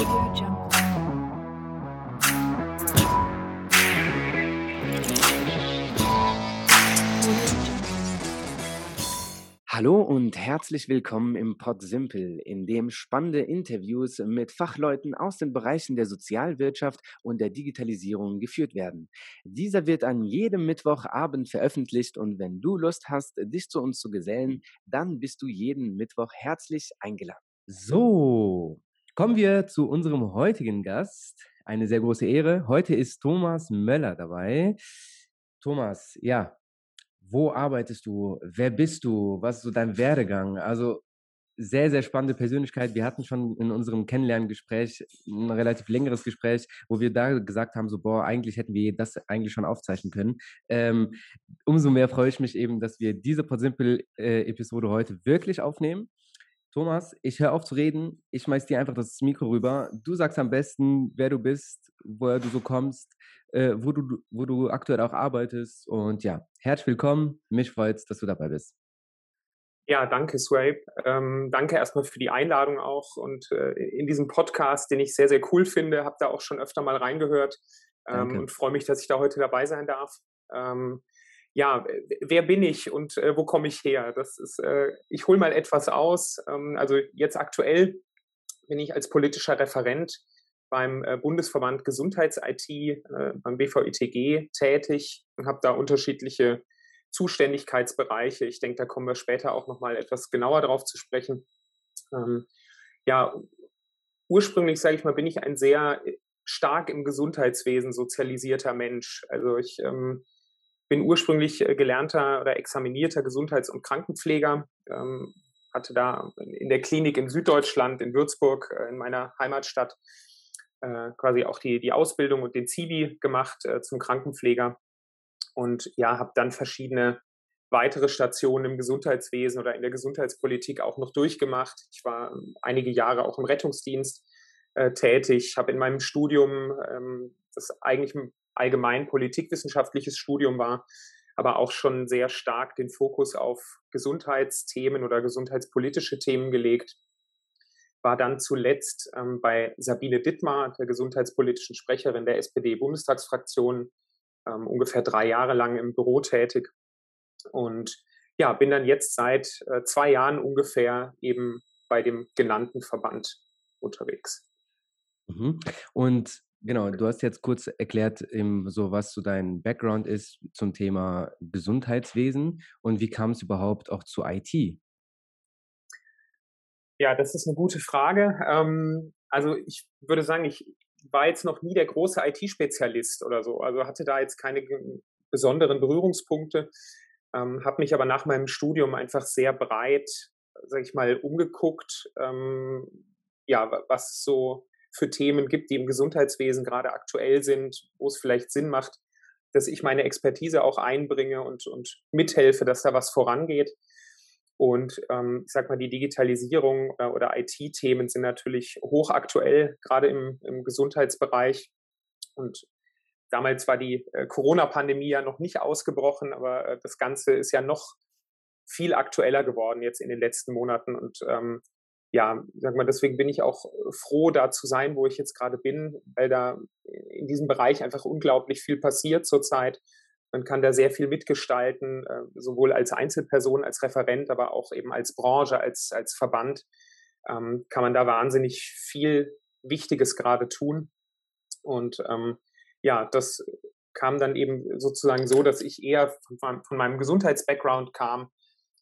Hallo und herzlich willkommen im Pod Simple, in dem spannende Interviews mit Fachleuten aus den Bereichen der Sozialwirtschaft und der Digitalisierung geführt werden. Dieser wird an jedem Mittwochabend veröffentlicht und wenn du Lust hast, dich zu uns zu gesellen, dann bist du jeden Mittwoch herzlich eingeladen. So, kommen wir zu unserem heutigen Gast. Eine sehr große Ehre. Heute ist Thomas Möller dabei. Thomas, ja, wo arbeitest du? Wer bist du? Was ist so dein Werdegang? Also sehr, sehr spannende Persönlichkeit. Wir hatten schon in unserem Kennenlerngespräch ein relativ längeres Gespräch, wo wir da gesagt haben, so, boah, eigentlich hätten wir das eigentlich schon aufzeichnen können. Ähm, umso mehr freue ich mich eben, dass wir diese Podsimple-Episode heute wirklich aufnehmen. Thomas, ich höre auf zu reden. Ich schmeiß dir einfach das Mikro rüber. Du sagst am besten, wer du bist, woher du so kommst, äh, wo, du, wo du aktuell auch arbeitest. Und ja, herzlich willkommen. Mich freut es, dass du dabei bist. Ja, danke, Swape. Ähm, danke erstmal für die Einladung auch und äh, in diesem Podcast, den ich sehr, sehr cool finde, habe da auch schon öfter mal reingehört ähm, und freue mich, dass ich da heute dabei sein darf. Ähm, ja, wer bin ich und äh, wo komme ich her? Das ist, äh, ich hole mal etwas aus. Ähm, also jetzt aktuell bin ich als politischer Referent beim äh, Bundesverband Gesundheits-IT, äh, beim BVITG tätig und habe da unterschiedliche Zuständigkeitsbereiche. Ich denke, da kommen wir später auch nochmal etwas genauer drauf zu sprechen. Ähm, ja, ursprünglich, sage ich mal, bin ich ein sehr äh, stark im Gesundheitswesen sozialisierter Mensch. Also ich ähm, bin ursprünglich äh, gelernter oder examinierter Gesundheits- und Krankenpfleger, ähm, hatte da in der Klinik in Süddeutschland, in Würzburg, äh, in meiner Heimatstadt, äh, quasi auch die, die Ausbildung und den Zivi gemacht äh, zum Krankenpfleger und ja, habe dann verschiedene weitere Stationen im Gesundheitswesen oder in der Gesundheitspolitik auch noch durchgemacht. Ich war ähm, einige Jahre auch im Rettungsdienst äh, tätig, habe in meinem Studium, ähm, das eigentlich allgemein politikwissenschaftliches Studium war, aber auch schon sehr stark den Fokus auf Gesundheitsthemen oder gesundheitspolitische Themen gelegt war dann zuletzt ähm, bei Sabine Dittmar, der gesundheitspolitischen Sprecherin der SPD-Bundestagsfraktion, ähm, ungefähr drei Jahre lang im Büro tätig. Und ja, bin dann jetzt seit äh, zwei Jahren ungefähr eben bei dem genannten Verband unterwegs. Mhm. Und genau, du hast jetzt kurz erklärt, so was so dein Background ist zum Thema Gesundheitswesen und wie kam es überhaupt auch zu IT? Ja, das ist eine gute Frage. Ähm, also ich würde sagen, ich war jetzt noch nie der große IT-Spezialist oder so. Also hatte da jetzt keine besonderen Berührungspunkte, ähm, habe mich aber nach meinem Studium einfach sehr breit, sage ich mal, umgeguckt, ähm, ja, was so für Themen gibt, die im Gesundheitswesen gerade aktuell sind, wo es vielleicht Sinn macht, dass ich meine Expertise auch einbringe und, und mithelfe, dass da was vorangeht. Und ähm, ich sag mal, die Digitalisierung oder, oder IT-Themen sind natürlich hochaktuell, gerade im, im Gesundheitsbereich. Und damals war die äh, Corona-Pandemie ja noch nicht ausgebrochen, aber äh, das Ganze ist ja noch viel aktueller geworden jetzt in den letzten Monaten. Und ähm, ja, sag mal, deswegen bin ich auch froh, da zu sein, wo ich jetzt gerade bin, weil da in diesem Bereich einfach unglaublich viel passiert zurzeit man kann da sehr viel mitgestalten, äh, sowohl als Einzelperson, als Referent, aber auch eben als Branche, als, als Verband ähm, kann man da wahnsinnig viel Wichtiges gerade tun. Und ähm, ja, das kam dann eben sozusagen so, dass ich eher von, von meinem Gesundheits-Background kam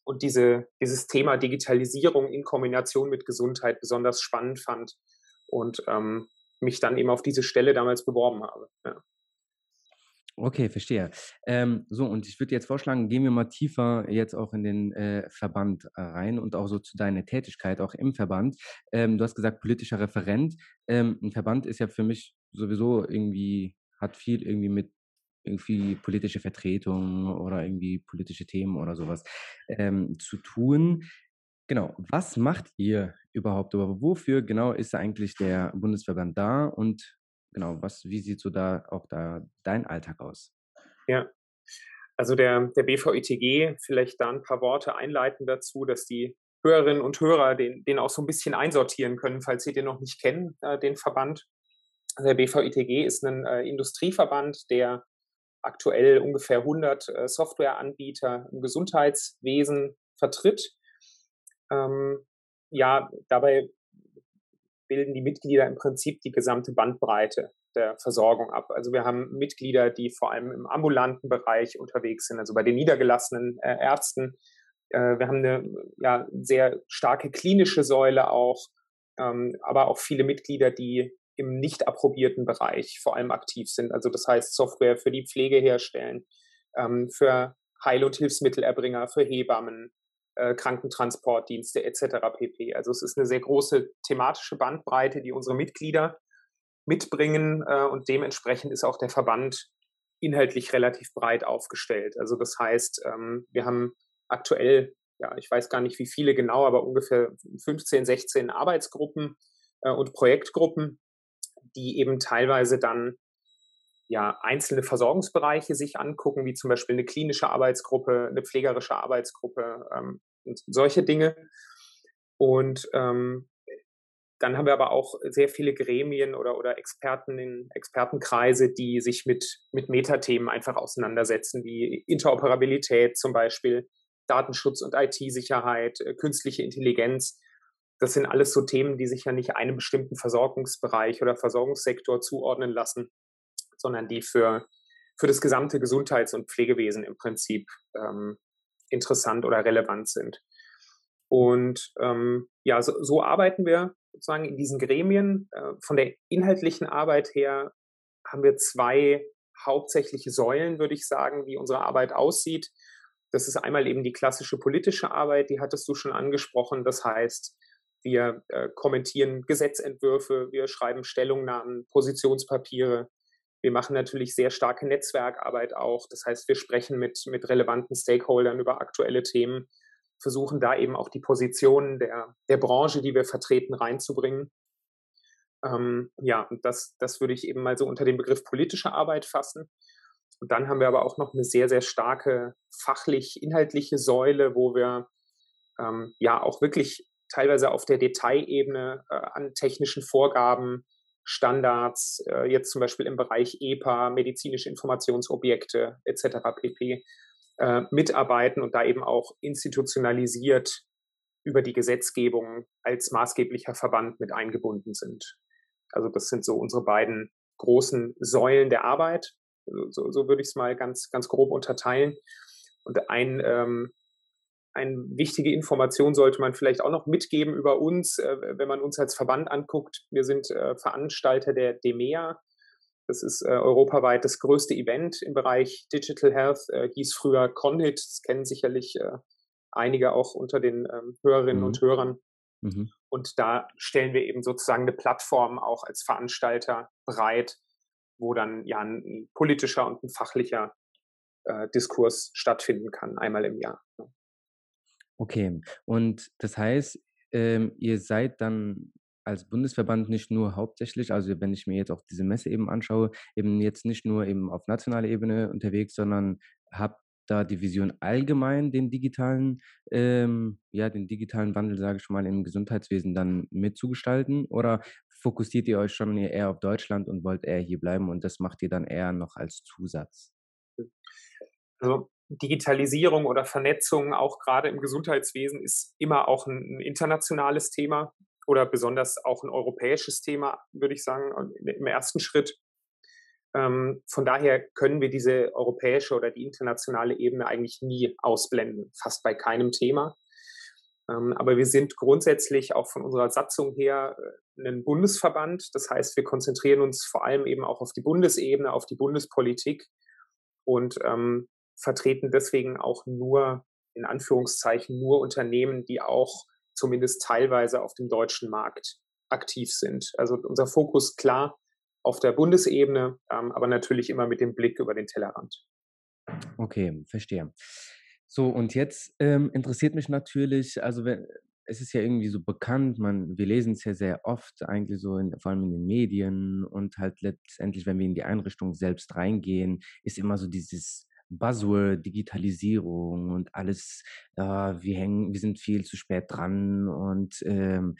und diese, dieses Thema Digitalisierung in Kombination mit Gesundheit besonders spannend fand und ähm, mich dann eben auf diese Stelle damals beworben habe. Ja. Okay, verstehe. Ähm, so, und ich würde jetzt vorschlagen, gehen wir mal tiefer jetzt auch in den äh, Verband rein und auch so zu deiner Tätigkeit auch im Verband. Ähm, du hast gesagt, politischer Referent. Ähm, ein Verband ist ja für mich sowieso irgendwie, hat viel irgendwie mit irgendwie politische Vertretung oder irgendwie politische Themen oder sowas ähm, zu tun. Genau, was macht ihr überhaupt? Aber wofür genau ist eigentlich der Bundesverband da und genau, was, wie sieht so da auch da dein Alltag aus? Ja, also der, der BVITG, vielleicht da ein paar Worte einleiten dazu, dass die Hörerinnen und Hörer den, den auch so ein bisschen einsortieren können, falls sie den noch nicht kennen, äh, den Verband. Der BVITG ist ein äh, Industrieverband, der aktuell ungefähr 100 äh, Softwareanbieter im Gesundheitswesen vertritt. Ähm, ja, dabei bilden die Mitglieder im Prinzip die gesamte Bandbreite der Versorgung ab. Also wir haben Mitglieder, die vor allem im ambulanten Bereich unterwegs sind, also bei den niedergelassenen äh, Ärzten. Äh, wir haben eine ja, sehr starke klinische Säule auch, ähm, aber auch viele Mitglieder, die im nicht approbierten Bereich vor allem aktiv sind. Also das heißt Software für die Pflege herstellen, ähm, für Heil- und Hilfsmittelerbringer, für Hebammen, äh, Krankentransportdienste etc. pp. Also es ist eine sehr große thematische Bandbreite, die unsere Mitglieder mitbringen äh, und dementsprechend ist auch der Verband inhaltlich relativ breit aufgestellt. Also das heißt, ähm, wir haben aktuell, ja, ich weiß gar nicht wie viele genau, aber ungefähr 15, 16 Arbeitsgruppen äh, und Projektgruppen, die eben teilweise dann ja, einzelne Versorgungsbereiche sich angucken, wie zum Beispiel eine klinische Arbeitsgruppe, eine pflegerische Arbeitsgruppe ähm, und solche Dinge. Und ähm, dann haben wir aber auch sehr viele Gremien oder, oder Experten in Expertenkreise, die sich mit, mit Metathemen einfach auseinandersetzen, wie Interoperabilität zum Beispiel, Datenschutz und IT-Sicherheit, äh, künstliche Intelligenz. Das sind alles so Themen, die sich ja nicht einem bestimmten Versorgungsbereich oder Versorgungssektor zuordnen lassen, sondern die für, für das gesamte Gesundheits- und Pflegewesen im Prinzip ähm, interessant oder relevant sind. Und ähm, ja, so, so arbeiten wir sozusagen in diesen Gremien. Äh, von der inhaltlichen Arbeit her haben wir zwei hauptsächliche Säulen, würde ich sagen, wie unsere Arbeit aussieht. Das ist einmal eben die klassische politische Arbeit, die hattest du schon angesprochen. Das heißt, wir äh, kommentieren Gesetzentwürfe, wir schreiben Stellungnahmen, Positionspapiere. Wir machen natürlich sehr starke Netzwerkarbeit auch. Das heißt, wir sprechen mit, mit relevanten Stakeholdern über aktuelle Themen versuchen da eben auch die Positionen der, der Branche, die wir vertreten, reinzubringen. Ähm, ja, und das, das würde ich eben mal so unter dem Begriff politische Arbeit fassen. Und dann haben wir aber auch noch eine sehr, sehr starke fachlich-inhaltliche Säule, wo wir ähm, ja auch wirklich teilweise auf der Detailebene äh, an technischen Vorgaben, Standards, äh, jetzt zum Beispiel im Bereich EPA, medizinische Informationsobjekte etc. pp äh, mitarbeiten und da eben auch institutionalisiert über die Gesetzgebung als maßgeblicher Verband mit eingebunden sind. Also das sind so unsere beiden großen Säulen der Arbeit. So, so würde ich es mal ganz, ganz grob unterteilen. Und ein, ähm, eine wichtige Information sollte man vielleicht auch noch mitgeben über uns, äh, wenn man uns als Verband anguckt. Wir sind äh, Veranstalter der DEMEA, das ist äh, europaweit das größte Event im Bereich Digital Health, hieß früher Conhit. Das kennen sicherlich einige auch unter den ähm, Hörerinnen mhm. und Hörern. Mhm. Und da stellen wir eben sozusagen eine Plattform auch als Veranstalter bereit, wo dann ja ein, politischer und ein fachlicher Diskurs stattfinden kann, einmal im Jahr. Okay, und das heißt, ähm, ihr seid dann als Bundesverband nicht nur hauptsächlich, also wenn ich mir jetzt auch diese Messe eben anschaue, eben jetzt nicht nur eben auf nationaler Ebene unterwegs, sondern habt da die Vision allgemein den digitalen, ähm, ja, den digitalen Wandel, sage ich mal, im Gesundheitswesen dann mitzugestalten? Oder fokussiert ihr euch schon eher auf Deutschland und wollt eher hier bleiben und das macht ihr dann eher noch als Zusatz? Also Digitalisierung oder Vernetzung, auch gerade im Gesundheitswesen, ist immer auch ein, ein internationales Thema oder besonders auch ein europäisches Thema, würde ich sagen, im ersten Schritt. Ähm, von daher können wir diese europäische oder die internationale Ebene eigentlich nie ausblenden, fast bei keinem Thema. Ähm, aber wir sind grundsätzlich auch von unserer Satzung her äh, ein Bundesverband. Das heißt, wir konzentrieren uns vor allem eben auch auf die Bundesebene, auf die Bundespolitik und ähm, vertreten deswegen auch nur, in Anführungszeichen, nur Unternehmen, die auch zumindest teilweise auf dem deutschen Markt aktiv sind. Also unser Fokus klar auf der Bundesebene, ähm, aber natürlich immer mit dem Blick über den Tellerrand. Okay, verstehe. So, und jetzt ähm, interessiert mich natürlich, also wenn, es ist ja irgendwie so bekannt, man, wir lesen es ja sehr oft, eigentlich so, in, vor allem in den Medien und halt letztendlich, wenn wir in die Einrichtung selbst reingehen, ist immer so dieses Buzzword, Digitalisierung und alles, äh, wir hängen, wir sind viel zu spät dran und ähm,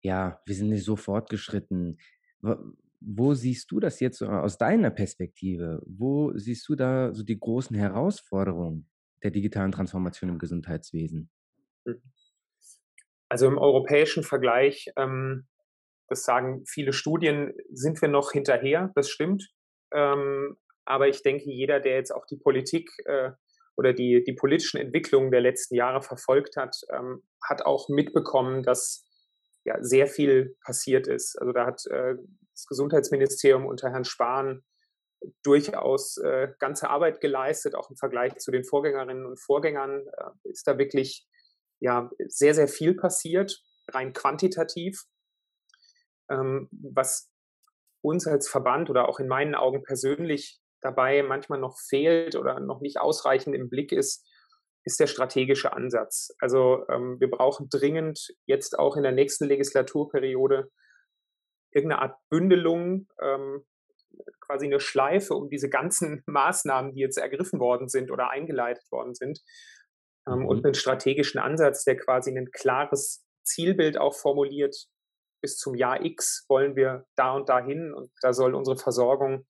ja, wir sind nicht so fortgeschritten. Wo siehst du das jetzt aus deiner Perspektive? Wo siehst du da so die großen Herausforderungen der digitalen Transformation im Gesundheitswesen? Hm. Also im europäischen Vergleich, ähm, das sagen viele Studien, sind wir noch hinterher, das stimmt. Ähm, aber ich denke, jeder, der jetzt auch die Politik äh, oder die, die politischen Entwicklungen der letzten Jahre verfolgt hat, ähm, hat auch mitbekommen, dass ja sehr viel passiert ist. Also da hat äh, das Gesundheitsministerium unter Herrn Spahn durchaus äh, ganze Arbeit geleistet, auch im Vergleich zu den Vorgängerinnen und Vorgängern äh, ist da wirklich ja sehr, sehr viel passiert, rein quantitativ. Ähm, was uns als Verband oder auch in meinen Augen persönlich dabei manchmal noch fehlt oder noch nicht ausreichend im Blick ist, ist der strategische Ansatz. Also ähm, wir brauchen dringend jetzt auch in der nächsten Legislaturperiode irgendeine Art Bündelung, ähm, quasi eine Schleife um diese ganzen Maßnahmen, die jetzt ergriffen worden sind oder eingeleitet worden sind, ähm, mhm. und einen strategischen Ansatz, der quasi ein klares Zielbild auch formuliert. Bis zum Jahr X wollen wir da und dahin und da soll unsere Versorgung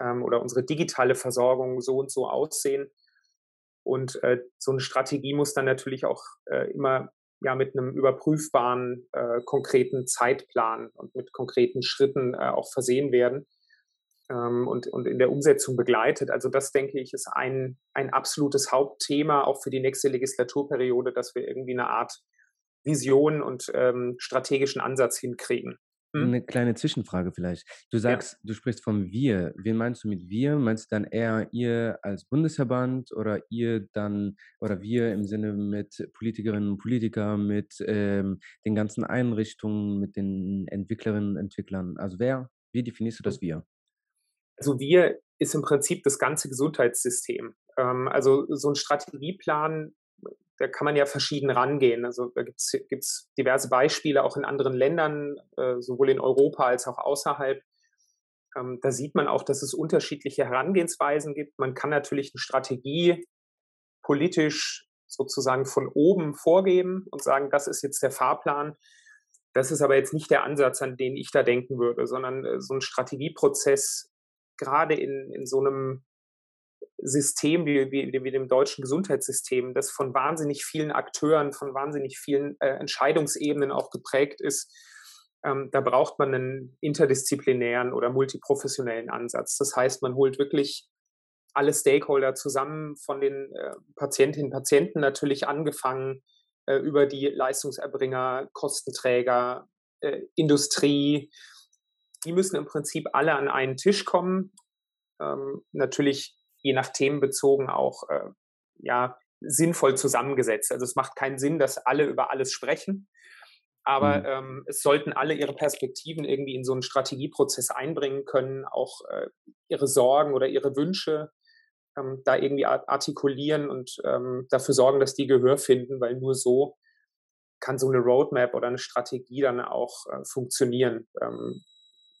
ähm, oder unsere digitale Versorgung so und so aussehen. Und äh, so eine Strategie muss dann natürlich auch äh, immer ja mit einem überprüfbaren, äh, konkreten Zeitplan und mit konkreten Schritten äh, auch versehen werden ähm, und, und in der Umsetzung begleitet. Also das, denke ich, ist ein, ein absolutes Hauptthema auch für die nächste Legislaturperiode, dass wir irgendwie eine Art Vision und ähm, strategischen Ansatz hinkriegen. Hm? Eine kleine Zwischenfrage vielleicht. Du sagst, ja. du sprichst vom Wir. Wen meinst du mit Wir? Meinst du dann eher ihr als Bundesverband oder ihr dann oder wir im Sinne mit Politikerinnen und Politikern, mit ähm, den ganzen Einrichtungen, mit den Entwicklerinnen und Entwicklern? Also wer? Wie definierst du das Wir? Also Wir ist im Prinzip das ganze Gesundheitssystem. Ähm, also so ein Strategieplan da kann man ja verschieden rangehen. Also da gibt es diverse Beispiele auch in anderen Ländern, äh, sowohl in Europa als auch außerhalb. Ähm, da sieht man auch, dass es unterschiedliche Herangehensweisen gibt. Man kann natürlich eine Strategie politisch sozusagen von oben vorgeben und sagen, das ist jetzt der Fahrplan. Das ist aber jetzt nicht der Ansatz, an den ich da denken würde, sondern äh, so ein Strategieprozess, gerade in, in so einem System wie, wie, wie dem deutschen Gesundheitssystem, das von wahnsinnig vielen Akteuren, von wahnsinnig vielen äh, Entscheidungsebenen auch geprägt ist, ähm, da braucht man einen interdisziplinären oder multiprofessionellen Ansatz. Das heißt, man holt wirklich alle Stakeholder zusammen, von den äh, Patientinnen und Patienten natürlich angefangen, äh, über die Leistungserbringer, Kostenträger, äh, Industrie. Die müssen im Prinzip alle an einen Tisch kommen. Ähm, natürlich je nach Themen bezogen auch äh, ja, sinnvoll zusammengesetzt. Also es macht keinen Sinn, dass alle über alles sprechen, aber mhm. ähm, es sollten alle ihre Perspektiven irgendwie in so einen Strategieprozess einbringen können, auch äh, ihre Sorgen oder ihre Wünsche ähm, da irgendwie artikulieren und ähm, dafür sorgen, dass die Gehör finden, weil nur so kann so eine Roadmap oder eine Strategie dann auch äh, funktionieren. Ähm,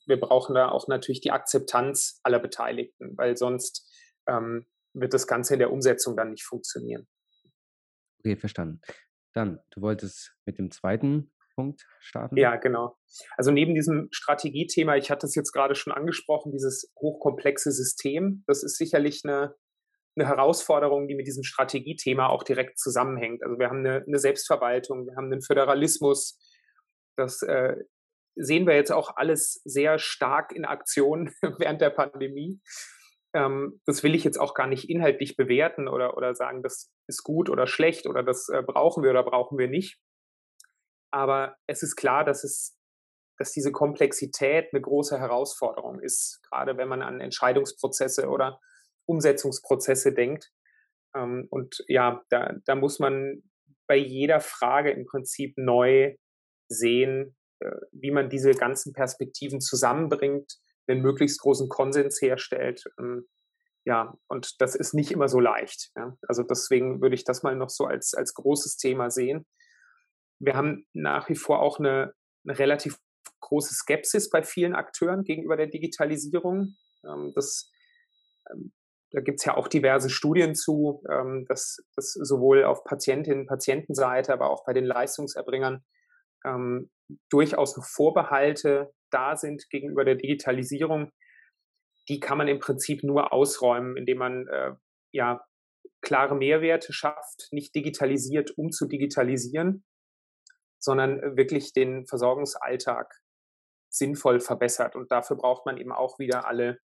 wir brauchen da auch natürlich die Akzeptanz aller Beteiligten, weil sonst ähm, wird das Ganze in der Umsetzung dann nicht funktionieren. Okay, verstanden. Dann, du wolltest mit dem zweiten Punkt starten? Ja, genau. Also neben diesem Strategiethema, ich hatte es jetzt gerade schon angesprochen, dieses hochkomplexe System, das ist sicherlich eine, eine Herausforderung, die mit diesem Strategiethema auch direkt zusammenhängt. Also wir haben eine, eine Selbstverwaltung, wir haben einen Föderalismus. Das äh, sehen wir jetzt auch alles sehr stark in Aktion während der Pandemie. Ähm, das will ich jetzt auch gar nicht inhaltlich bewerten oder, oder sagen, das ist gut oder schlecht oder das äh, brauchen wir oder brauchen wir nicht. Aber es ist klar, dass es dass diese Komplexität eine große Herausforderung ist, gerade wenn man an Entscheidungsprozesse oder Umsetzungsprozesse denkt. Ähm, und ja, da, da muss man bei jeder Frage im Prinzip neu sehen, äh, wie man diese ganzen Perspektiven zusammenbringt einen möglichst großen Konsens herstellt. Ähm, ja, und das ist nicht immer so leicht. Ja. Also deswegen würde ich das mal noch so als, als großes Thema sehen. Wir haben nach wie vor auch eine, eine relativ große Skepsis bei vielen Akteuren gegenüber der Digitalisierung. Ähm, das ähm, da gibt es ja auch diverse Studien zu, dass, dass sowohl auf Patientinnen, Patientenseite, aber auch bei den Leistungserbringern durchaus noch Vorbehalte da sind gegenüber der Digitalisierung. Die kann man im Prinzip nur ausräumen, indem man äh, ja klare Mehrwerte schafft, nicht digitalisiert, um zu digitalisieren, sondern wirklich den Versorgungsalltag sinnvoll verbessert. Und dafür braucht man eben auch wieder alle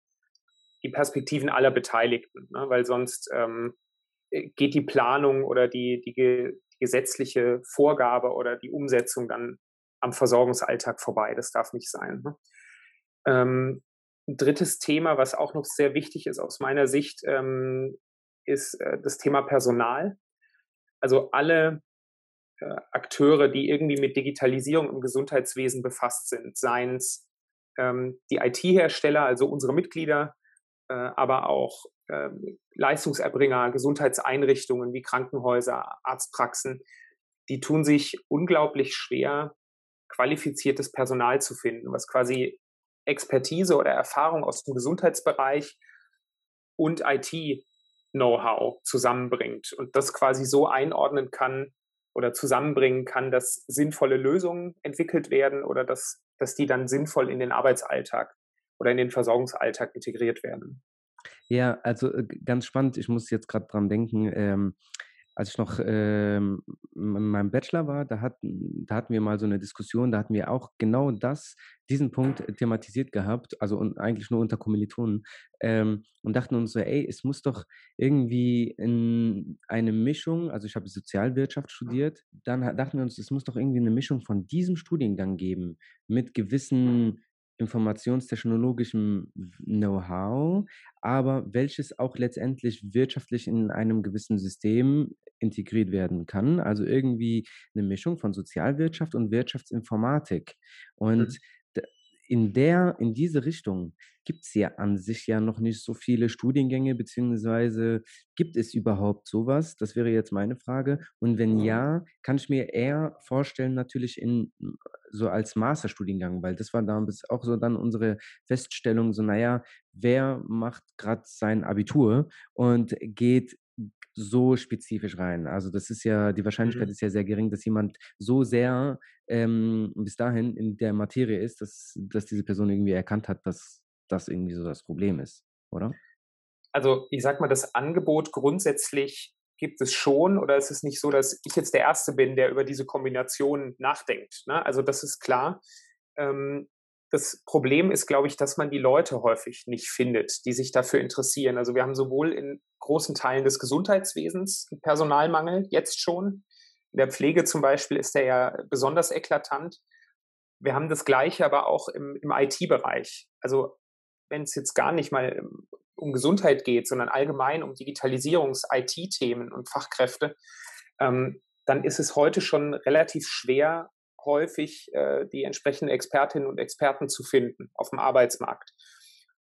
die Perspektiven aller Beteiligten, ne? weil sonst ähm, äh, geht die Planung oder die, die, die, gesetzliche Vorgabe oder die Umsetzung dann am Versorgungsalltag vorbei. Das darf nicht sein. Ne? Ähm, ein drittes Thema, was auch noch sehr wichtig ist aus meiner Sicht, ähm, ist äh, das Thema Personal. Also alle äh, Akteure, die irgendwie mit Digitalisierung im Gesundheitswesen befasst sind, seien es ähm, die IT-Hersteller, also unsere Mitglieder, äh, aber auch ähm, Leistungserbringer, Gesundheitseinrichtungen wie Krankenhäuser, Arztpraxen, die tun sich unglaublich schwer, qualifiziertes Personal zu finden, was quasi Expertise oder Erfahrung aus dem Gesundheitsbereich und IT-Know-how zusammenbringt und das quasi so einordnen kann, oder zusammenbringen kann, dass sinnvolle Lösungen entwickelt werden oder dass, dass die dann sinnvoll in den Arbeitsalltag oder in den Versorgungsalltag integriert werden. Ja, also äh, ganz spannend. Ich muss jetzt gerade dran denken. Ähm, als ich noch ähm, in meinem Bachelor war, da hatten, da hatten wir mal so eine Diskussion, da hatten wir auch genau das, diesen Punkt thematisiert gehabt, also und eigentlich nur unter Kommilitonen, ähm, und dachten uns so, ey, es muss doch irgendwie in eine Mischung, also ich habe Sozialwirtschaft studiert, dann dachten wir uns, es muss doch irgendwie eine Mischung von diesem Studiengang geben, mit gewissen informationstechnologischem Know-how, aber welches auch letztendlich wirtschaftlich in einem gewissen System integriert werden kann. Also irgendwie eine Mischung von Sozialwirtschaft und Wirtschaftsinformatik. Und mhm in der, in diese Richtung gibt es ja an sich ja noch nicht so viele Studiengänge, beziehungsweise gibt es überhaupt sowas? Das wäre jetzt meine Frage. Und wenn ja, kann ich mir eher vorstellen, natürlich in so als Masterstudiengang, weil das war damals auch so dann unsere Feststellung, so naja, wer macht gerade sein Abitur und geht so spezifisch rein. Also das ist ja, die Wahrscheinlichkeit mhm. ist ja sehr gering, dass jemand so sehr ähm, bis dahin in der Materie ist, dass, dass diese Person irgendwie erkannt hat, dass das irgendwie so das Problem ist, oder? Also ich sag mal, das Angebot grundsätzlich gibt es schon oder ist es nicht so, dass ich jetzt der Erste bin, der über diese Kombination nachdenkt. Ne? Also das ist klar. Ähm, das Problem ist, glaube ich, dass man die Leute häufig nicht findet, die sich dafür interessieren. Also wir haben sowohl in großen Teilen des Gesundheitswesens Personalmangel, jetzt schon. In der Pflege zum Beispiel ist der ja besonders eklatant. Wir haben das Gleiche aber auch im, im IT-Bereich. Also wenn es jetzt gar nicht mal ähm, um Gesundheit geht, sondern allgemein um Digitalisierungs-IT-Themen und Fachkräfte, ähm, dann ist es heute schon relativ schwer, häufig äh, die entsprechenden Expertinnen und Experten zu finden auf dem Arbeitsmarkt.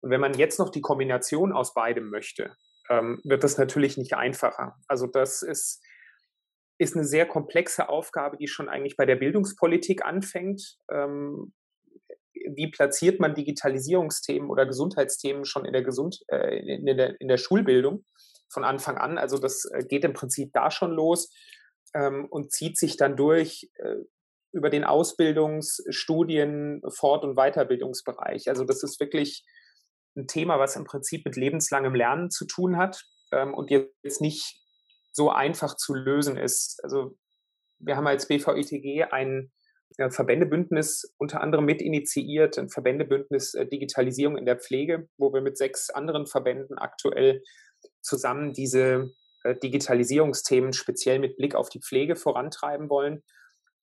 Und wenn man jetzt noch die Kombination aus beidem möchte, ähm, wird das natürlich nicht einfacher. Also das ist, ist eine sehr komplexe Aufgabe, die schon eigentlich bei der Bildungspolitik anfängt. Ähm, wie platziert man Digitalisierungsthemen oder Gesundheitsthemen schon in der, Gesund äh, in, der, in der Schulbildung von Anfang an? Also das äh, geht im Prinzip da schon los ähm, und zieht sich dann durch äh, über den Ausbildungs-, Studien-, Fort- und Weiterbildungsbereich. Also das ist wirklich ein Thema, was im Prinzip mit lebenslangem Lernen zu tun hat ähm, und jetzt nicht so einfach zu lösen ist. Also wir haben als BVITG ein ja, Verbändebündnis unter anderem mit initiiert, ein Verbändebündnis äh, Digitalisierung in der Pflege, wo wir mit sechs anderen Verbänden aktuell zusammen diese äh, Digitalisierungsthemen speziell mit Blick auf die Pflege vorantreiben wollen.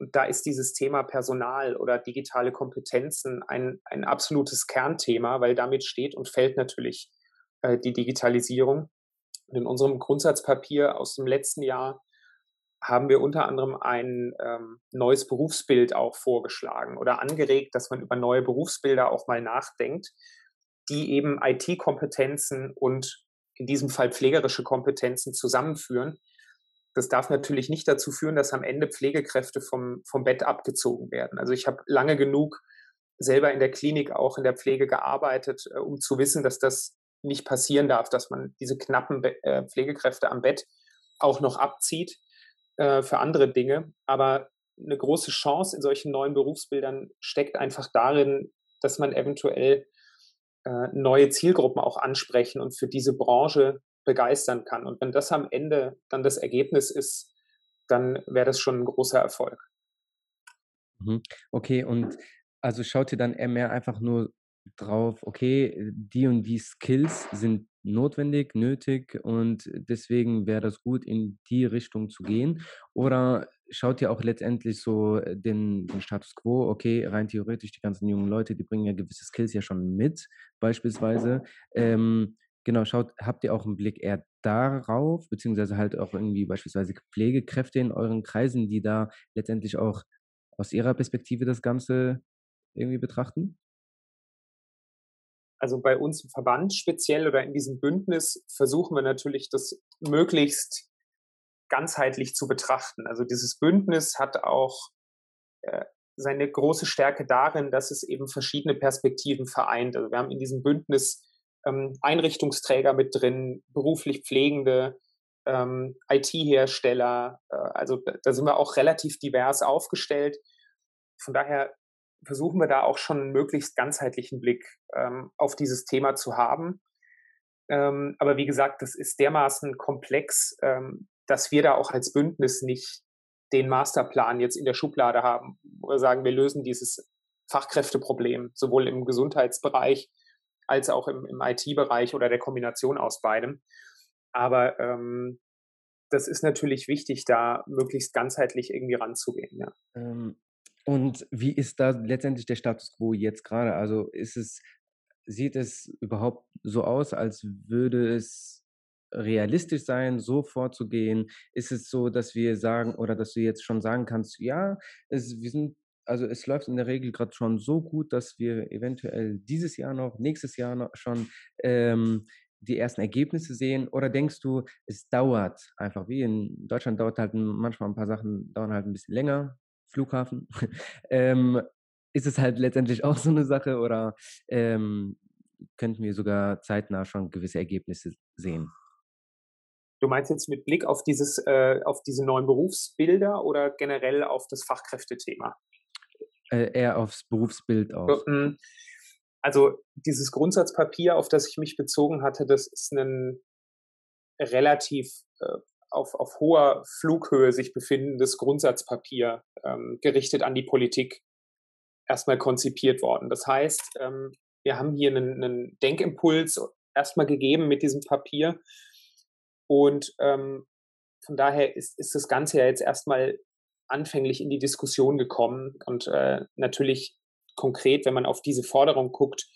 Und da ist dieses Thema Personal oder digitale Kompetenzen ein, ein absolutes Kernthema, weil damit steht und fällt natürlich äh, die Digitalisierung. Und in unserem Grundsatzpapier aus dem letzten Jahr haben wir unter anderem ein ähm, neues Berufsbild auch vorgeschlagen oder angeregt, dass man über neue Berufsbilder auch mal nachdenkt, die eben IT-Kompetenzen und in diesem Fall pflegerische Kompetenzen zusammenführen das darf natürlich nicht dazu führen, dass am Ende Pflegekräfte vom, vom Bett abgezogen werden. Also ich habe lange genug selber in der Klinik, auch in der Pflege gearbeitet, äh, um zu wissen, dass das nicht passieren darf, dass man diese knappen Be äh, Pflegekräfte am Bett auch noch abzieht äh, für andere Dinge. Aber eine große Chance in solchen neuen Berufsbildern steckt einfach darin, dass man eventuell äh, neue Zielgruppen auch ansprechen und für diese Branche begeistern kann. Und wenn das am Ende dann das Ergebnis ist, dann wäre das schon ein großer Erfolg. Mhm. Okay, und also schaut ihr dann eher mehr einfach nur drauf, okay, die und die Skills sind notwendig, nötig und deswegen wäre das gut, in die Richtung zu gehen? Oder schaut ihr auch letztendlich so den, den Status quo, okay, rein theoretisch, die ganzen jungen Leute, die bringen ja gewisse Skills ja schon mit, beispielsweise. Ähm, genau, schaut, habt ihr auch einen Blick eher darauf, beziehungsweise halt auch irgendwie beispielsweise Pflegekräfte in euren Kreisen, die da letztendlich auch aus ihrer Perspektive das Ganze irgendwie betrachten? Also bei uns im Verband speziell oder in diesem Bündnis versuchen wir natürlich, das möglichst ganzheitlich zu betrachten. Also dieses Bündnis hat auch äh, seine große Stärke darin, dass es eben verschiedene Perspektiven vereint. Also wir haben in diesem Bündnis ähm, Einrichtungsträger mit drin, beruflich Pflegende, ähm, IT-Hersteller. Äh, also da sind wir auch relativ divers aufgestellt. Von daher versuchen wir da auch schon einen möglichst ganzheitlichen Blick ähm, auf dieses Thema zu haben. Ähm, aber wie gesagt, das ist dermaßen komplex, ähm, dass wir da auch als Bündnis nicht den Masterplan jetzt in der Schublade haben, wir sagen, wir lösen dieses Fachkräfteproblem sowohl im Gesundheitsbereich als auch im, im IT-Bereich oder der Kombination aus beidem. Aber ähm, das ist natürlich wichtig, da möglichst ganzheitlich irgendwie ranzugehen. Ja. Ähm, und wie ist da letztendlich der Status quo jetzt gerade? Also ist es, sieht es überhaupt so aus, als würde es realistisch sein, so vorzugehen? Ist es so, dass wir sagen oder dass du jetzt schon sagen kannst, ja, es, wir sind, also es läuft in der Regel gerade schon so gut, dass wir eventuell dieses Jahr noch, nächstes Jahr noch schon ähm, die ersten Ergebnisse sehen? Oder denkst du, es dauert einfach, wie in Deutschland dauert halt manchmal ein paar Sachen, dauern halt ein bisschen länger, Flughafen. ähm, ist es halt letztendlich auch so eine Sache oder ähm, könnten wir sogar zeitnah schon gewisse Ergebnisse sehen? Du meinst jetzt mit Blick auf dieses, äh, auf diese neuen Berufsbilder oder generell auf das Fachkräftethema? Äh, eher aufs Berufsbild aus. Hm, also dieses Grundsatzpapier, auf das ich mich bezogen hatte, das ist ein relativ äh, auf, auf hoher Flughöhe sich befindendes Grundsatzpapier ähm, gerichtet an die Politik erstmal konzipiert worden. Das heißt, ähm, wir haben hier einen, einen, Denkimpuls erstmal gegeben mit diesem Papier und ähm, von daher ist, ist das Ganze ja jetzt erstmal anfänglich in die Diskussion gekommen und äh, natürlich konkret, wenn man auf diese Forderung guckt,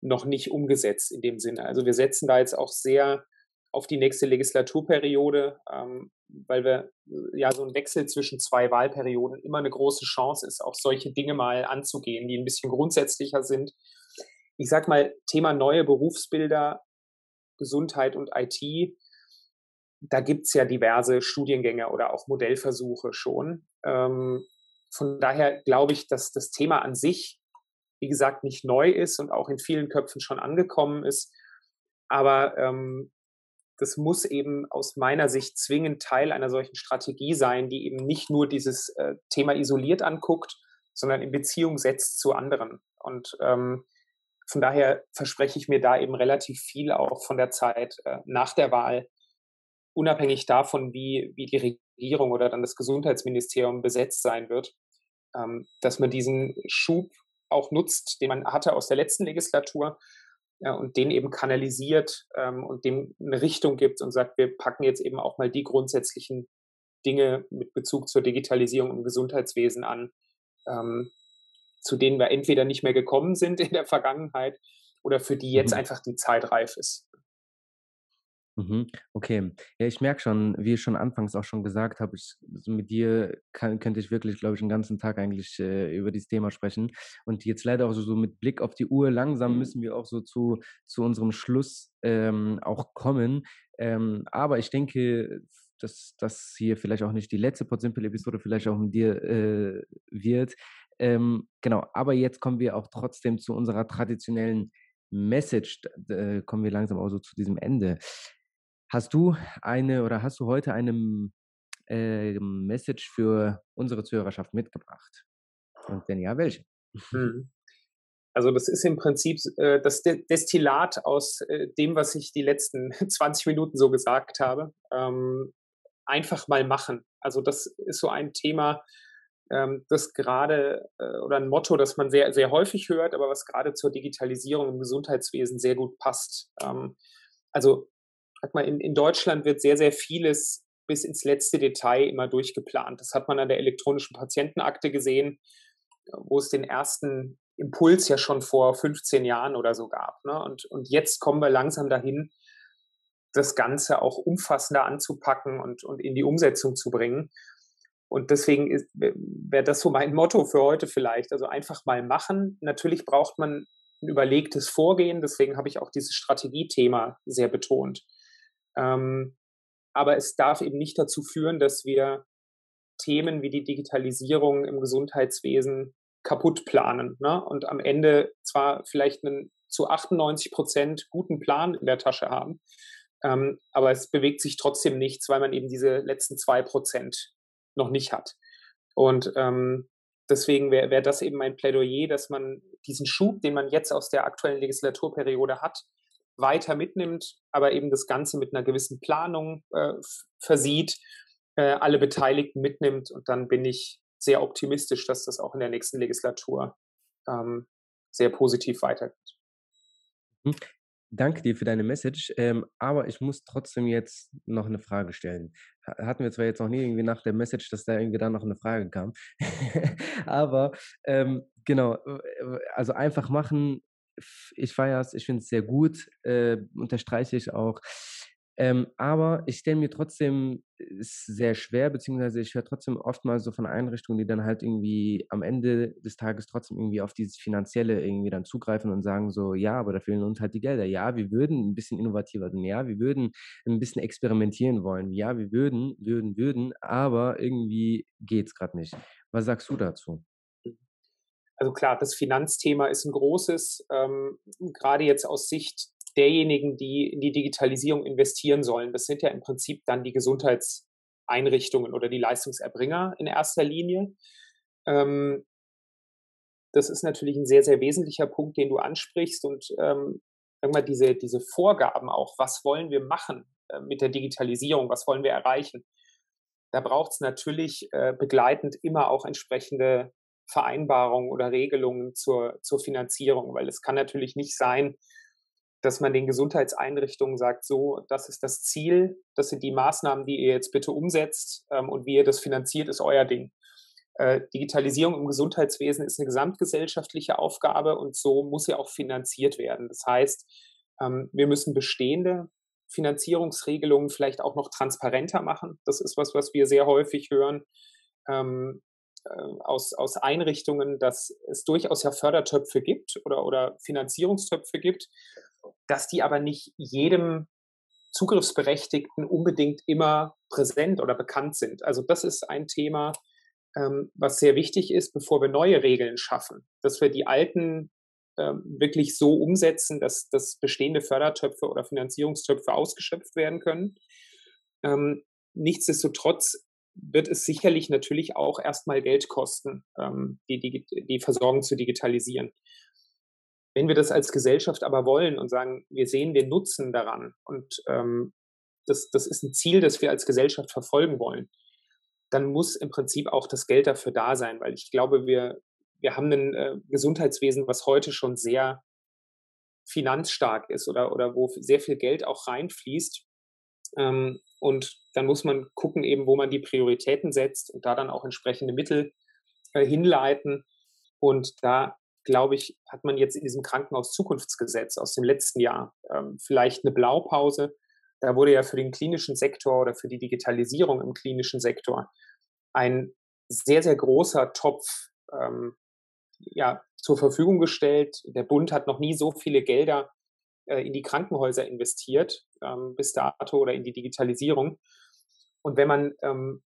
noch nicht umgesetzt in dem Sinne. Also wir setzen da jetzt auch sehr auf die nächste Legislaturperiode, ähm, weil wir äh, ja so ein Wechsel zwischen zwei Wahlperioden immer eine große Chance ist, auch solche Dinge mal anzugehen, die ein bisschen grundsätzlicher sind. Ich sag mal, Thema neue Berufsbilder, Gesundheit und IT, da gibt es ja diverse Studiengänge oder auch Modellversuche schon. Ähm, von daher glaube ich, dass das Thema an sich, wie gesagt, nicht neu ist und auch in vielen Köpfen schon angekommen ist. Aber ähm, das muss eben aus meiner Sicht zwingend Teil einer solchen Strategie sein, die eben nicht nur dieses äh, Thema isoliert anguckt, sondern in Beziehung setzt zu anderen. Und ähm, von daher verspreche ich mir da eben relativ viel auch von der Zeit äh, nach der Wahl, unabhängig davon, wie, wie die Regierung oder dann das Gesundheitsministerium besetzt sein wird, ähm, dass man diesen Schub auch nutzt, den man hatte aus der letzten Legislatur, ja, und den eben kanalisiert ähm, und dem eine Richtung gibt und sagt, wir packen jetzt eben auch mal die grundsätzlichen Dinge mit Bezug zur Digitalisierung im Gesundheitswesen an, ähm, zu denen wir entweder nicht mehr gekommen sind in der Vergangenheit oder für die jetzt mhm. einfach die Zeit reif ist. Mhm, okay. Ja, ich merke schon, wie ich schon anfangs auch schon gesagt habe, ich, also mit dir kann, könnte ich wirklich, glaube ich, den ganzen Tag eigentlich äh, über dieses Thema sprechen. Und jetzt leider auch so, so mit Blick auf die Uhr, langsam müssen wir auch so zu, zu unserem Schluss ähm, auch kommen. Ähm, aber ich denke, dass das hier vielleicht auch nicht die letzte Podsimple-Episode vielleicht auch mit dir äh, wird. Ähm, genau, aber jetzt kommen wir auch trotzdem zu unserer traditionellen Message, äh, kommen wir langsam auch so zu diesem Ende. Hast du eine oder hast du heute eine äh, Message für unsere Zuhörerschaft mitgebracht? Und wenn ja, welche? Mhm. Also das ist im Prinzip äh, das Destillat aus äh, dem, was ich die letzten 20 Minuten so gesagt habe. Ähm, einfach mal machen. Also das ist so ein Thema, ähm, das gerade äh, oder ein Motto, das man sehr, sehr häufig hört, aber was gerade zur Digitalisierung im Gesundheitswesen sehr gut passt. Ähm, also sag mal, in, in Deutschland wird sehr, sehr vieles bis ins letzte Detail immer durchgeplant. Das hat man an der elektronischen Patientenakte gesehen, wo es den ersten Impuls ja schon vor 15 Jahren oder so gab. Ne? Und, und jetzt kommen wir langsam dahin, das Ganze auch umfassender anzupacken und, und in die Umsetzung zu bringen. Und deswegen wäre das so mein Motto für heute vielleicht. Also einfach mal machen. Natürlich braucht man ein überlegtes Vorgehen. Deswegen habe ich auch dieses Strategiethema sehr betont. Ähm, aber es darf eben nicht dazu führen, dass wir Themen wie die Digitalisierung im Gesundheitswesen kaputt planen ne? und am Ende zwar vielleicht einen zu 98 Prozent guten Plan in der Tasche haben, ähm, aber es bewegt sich trotzdem nichts, weil man eben diese letzten zwei Prozent noch nicht hat. Und ähm, deswegen wäre wär das eben mein Plädoyer, dass man diesen Schub, den man jetzt aus der aktuellen Legislaturperiode hat, weiter mitnimmt, aber eben das Ganze mit einer gewissen Planung äh, versieht, äh, alle Beteiligten mitnimmt und dann bin ich sehr optimistisch, dass das auch in der nächsten Legislatur ähm, sehr positiv weitergeht. Mhm. Danke dir für deine Message, ähm, aber ich muss trotzdem jetzt noch eine Frage stellen. Hatten wir zwar jetzt noch nie irgendwie nach der Message, dass da irgendwie da noch eine Frage kam, aber ähm, genau, also einfach machen, ich feiere es, ich finde es sehr gut, äh, unterstreiche ich auch. Ähm, aber ich stelle mir trotzdem ist sehr schwer, beziehungsweise ich höre trotzdem oftmals so von Einrichtungen, die dann halt irgendwie am Ende des Tages trotzdem irgendwie auf dieses Finanzielle irgendwie dann zugreifen und sagen so, ja, aber da fehlen uns halt die Gelder. Ja, wir würden ein bisschen innovativer sein. Ja, wir würden ein bisschen experimentieren wollen. Ja, wir würden, würden, würden, aber irgendwie geht es gerade nicht. Was sagst du dazu? Also klar, das Finanzthema ist ein großes, ähm, gerade jetzt aus Sicht derjenigen, die in die Digitalisierung investieren sollen. Das sind ja im Prinzip dann die Gesundheitseinrichtungen oder die Leistungserbringer in erster Linie. Ähm, das ist natürlich ein sehr, sehr wesentlicher Punkt, den du ansprichst und ähm, mal diese, diese Vorgaben auch, was wollen wir machen äh, mit der Digitalisierung, was wollen wir erreichen. Da braucht es natürlich äh, begleitend immer auch entsprechende Vereinbarungen oder Regelungen zur, zur Finanzierung, weil es kann natürlich nicht sein, dass man den Gesundheitseinrichtungen sagt, so, das ist das Ziel, das sind die Maßnahmen, die ihr jetzt bitte umsetzt ähm, und wie ihr das finanziert, ist euer Ding. Äh, Digitalisierung im Gesundheitswesen ist eine gesamtgesellschaftliche Aufgabe und so muss sie auch finanziert werden. Das heißt, ähm, wir müssen bestehende Finanzierungsregelungen vielleicht auch noch transparenter machen. Das ist was, was wir sehr häufig hören. Ähm, äh, aus, aus Einrichtungen, dass es durchaus ja Fördertöpfe gibt oder, oder Finanzierungstöpfe gibt, dass die aber nicht jedem Zugriffsberechtigten unbedingt immer präsent oder bekannt sind. Also das ist ein Thema, ähm, was sehr wichtig ist, bevor wir neue Regeln schaffen, dass wir die alten ähm, wirklich so umsetzen, dass, dass bestehende Fördertöpfe oder Finanzierungstöpfe ausgeschöpft werden können. Ähm, nichtsdestotrotz wird es sicherlich natürlich auch erstmal Geld kosten, ähm, die, die, die Versorgung zu digitalisieren. Wenn wir das als Gesellschaft aber wollen und sagen, wir sehen den Nutzen daran und ähm, das, das ist ein Ziel, das wir als Gesellschaft verfolgen wollen, dann muss im Prinzip auch das Geld dafür da sein, weil ich glaube, wir, wir haben ein äh, Gesundheitswesen, was heute schon sehr finanzstark ist oder, oder wo sehr viel Geld auch reinfließt. Ähm, und dann muss man gucken, eben, wo man die Prioritäten setzt und da dann auch entsprechende Mittel äh, hinleiten. Und da glaube ich, hat man jetzt in diesem Krankenhaus-Zukunftsgesetz aus dem letzten Jahr ähm, vielleicht eine Blaupause. Da wurde ja für den klinischen Sektor oder für die Digitalisierung im klinischen Sektor ein sehr, sehr großer Topf ähm, ja, zur Verfügung gestellt. Der Bund hat noch nie so viele Gelder in die Krankenhäuser investiert ähm, bis dato oder in die Digitalisierung. Und wenn man ähm,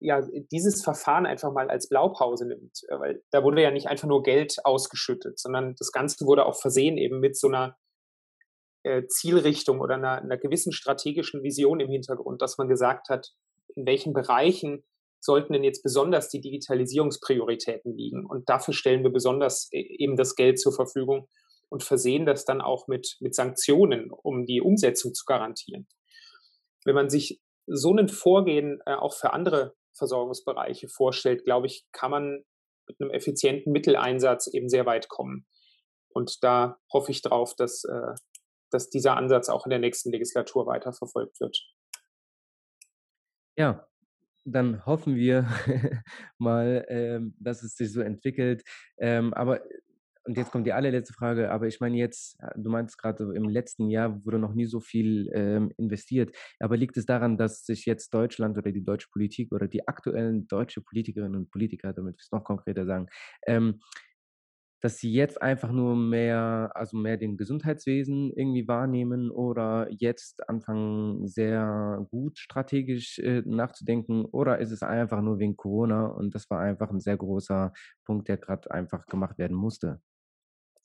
ja, dieses Verfahren einfach mal als Blaupause nimmt. Äh, weil da wurde ja nicht einfach nur Geld ausgeschüttet, sondern das Ganze wurde auch versehen eben mit so einer äh, Zielrichtung oder einer, einer gewissen strategischen Vision im Hintergrund, dass man gesagt hat, in welchen Bereichen sollten denn jetzt besonders die Digitalisierungsprioritäten liegen. Und dafür stellen wir besonders äh, eben das Geld zur Verfügung und versehen das dann auch mit, mit Sanktionen, um die Umsetzung zu garantieren. Wenn man sich so ein Vorgehen äh, auch für andere Versorgungsbereiche vorstellt, glaube ich, kann man mit einem effizienten Mitteleinsatz eben sehr weit kommen. Und da hoffe ich drauf, dass, äh, dass dieser Ansatz auch in der nächsten Legislatur weiterverfolgt wird. Ja, dann hoffen wir mal, ähm, dass es sich so entwickelt. Ähm, aber und jetzt kommt die allerletzte Frage, aber ich meine jetzt, äh, du meinst gerade im letzten Jahr wurde noch nie so viel ähm, investiert, aber liegt es daran, dass sich jetzt Deutschland oder die deutsche Politik oder die aktuellen deutsche Politikerinnen und Politiker, damit wir es noch konkreter sagen, ähm, dass sie jetzt einfach nur mehr, also mehr den Gesundheitswesen irgendwie wahrnehmen oder jetzt anfangen, sehr gut strategisch äh, nachzudenken? Oder ist es einfach nur wegen Corona und das war einfach ein sehr großer Punkt, der gerade einfach gemacht werden musste?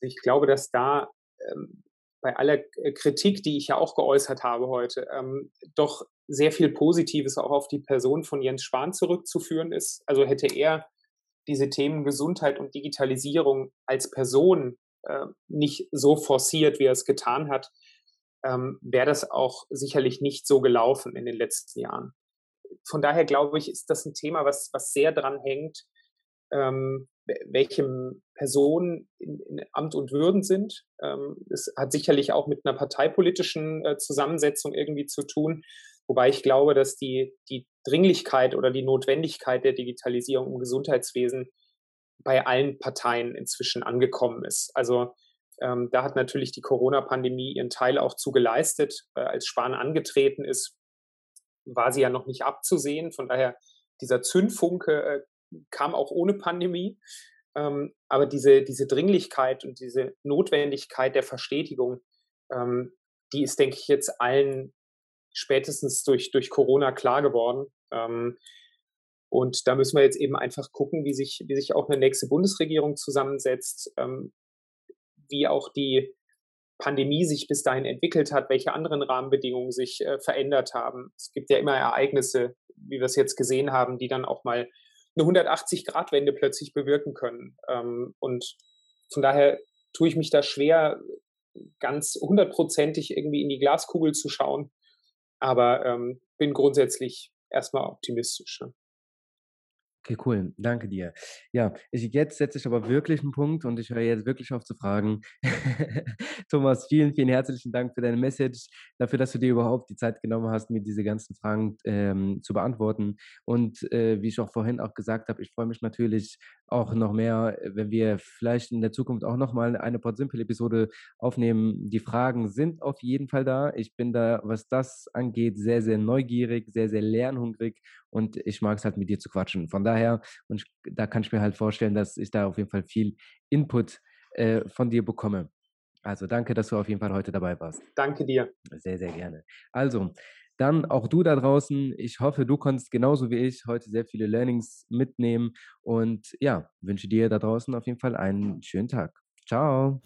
Ich glaube, dass da ähm, bei aller äh, Kritik, die ich ja auch geäußert habe heute, ähm, doch sehr viel Positives auch auf die Person von Jens Spahn zurückzuführen ist. Also hätte er diese Themen Gesundheit und Digitalisierung als Person äh, nicht so forciert, wie er es getan hat, ähm, wäre das auch sicherlich nicht so gelaufen in den letzten Jahren. Von daher glaube ich, ist das ein Thema, was, was sehr dran hängt, ähm, welchem Personen in, in, Amt und Würden sind. Ähm, es hat sicherlich auch mit einer parteipolitischen äh, Zusammensetzung irgendwie zu tun, wobei ich glaube, dass die, die Dringlichkeit oder die Notwendigkeit der Digitalisierung im Gesundheitswesen bei allen Parteien inzwischen angekommen ist. Also ähm, da hat natürlich die Corona-Pandemie ihren Teil auch zu geleistet. Äh, als Spahn angetreten ist, war sie ja noch nicht abzusehen. Von daher dieser Zündfunke äh, kam auch ohne Pandemie. Ähm, aber diese, diese Dringlichkeit und diese Notwendigkeit der Verstetigung, ähm, die ist, denke ich, jetzt allen spätestens durch, durch Corona klar geworden. Ähm, und da müssen wir jetzt eben einfach gucken, wie sich, wie sich auch eine nächste Bundesregierung zusammensetzt, ähm, wie auch die Pandemie sich bis dahin entwickelt hat, welche anderen Rahmenbedingungen sich äh, verändert haben. Es gibt ja immer Ereignisse, wie wir es jetzt gesehen haben, die dann auch mal eine 180-Grad-Wende plötzlich bewirken können. Ähm, und von daher tue ich mich da schwer, ganz hundertprozentig irgendwie in die Glaskugel zu schauen, aber ähm, bin grundsätzlich erstmal optimistisch. Ne? Okay, cool. Danke dir. Ja, ich, jetzt setze ich aber wirklich einen Punkt und ich höre jetzt wirklich auf zu fragen. Thomas, vielen, vielen herzlichen Dank für deine Message, dafür, dass du dir überhaupt die Zeit genommen hast, mir diese ganzen Fragen ähm, zu beantworten. Und äh, wie ich auch vorhin auch gesagt habe, ich freue mich natürlich auch noch mehr, wenn wir vielleicht in der Zukunft auch nochmal eine Pod Simple-Episode aufnehmen. Die Fragen sind auf jeden Fall da. Ich bin da, was das angeht, sehr, sehr neugierig, sehr, sehr lernhungrig und ich mag es halt mit dir zu quatschen. Von daher, und ich, da kann ich mir halt vorstellen, dass ich da auf jeden Fall viel Input äh, von dir bekomme. Also danke, dass du auf jeden Fall heute dabei warst. Danke dir. Sehr, sehr gerne. Also, dann auch du da draußen. Ich hoffe, du konntest genauso wie ich heute sehr viele Learnings mitnehmen und ja, wünsche dir da draußen auf jeden Fall einen schönen Tag. Ciao.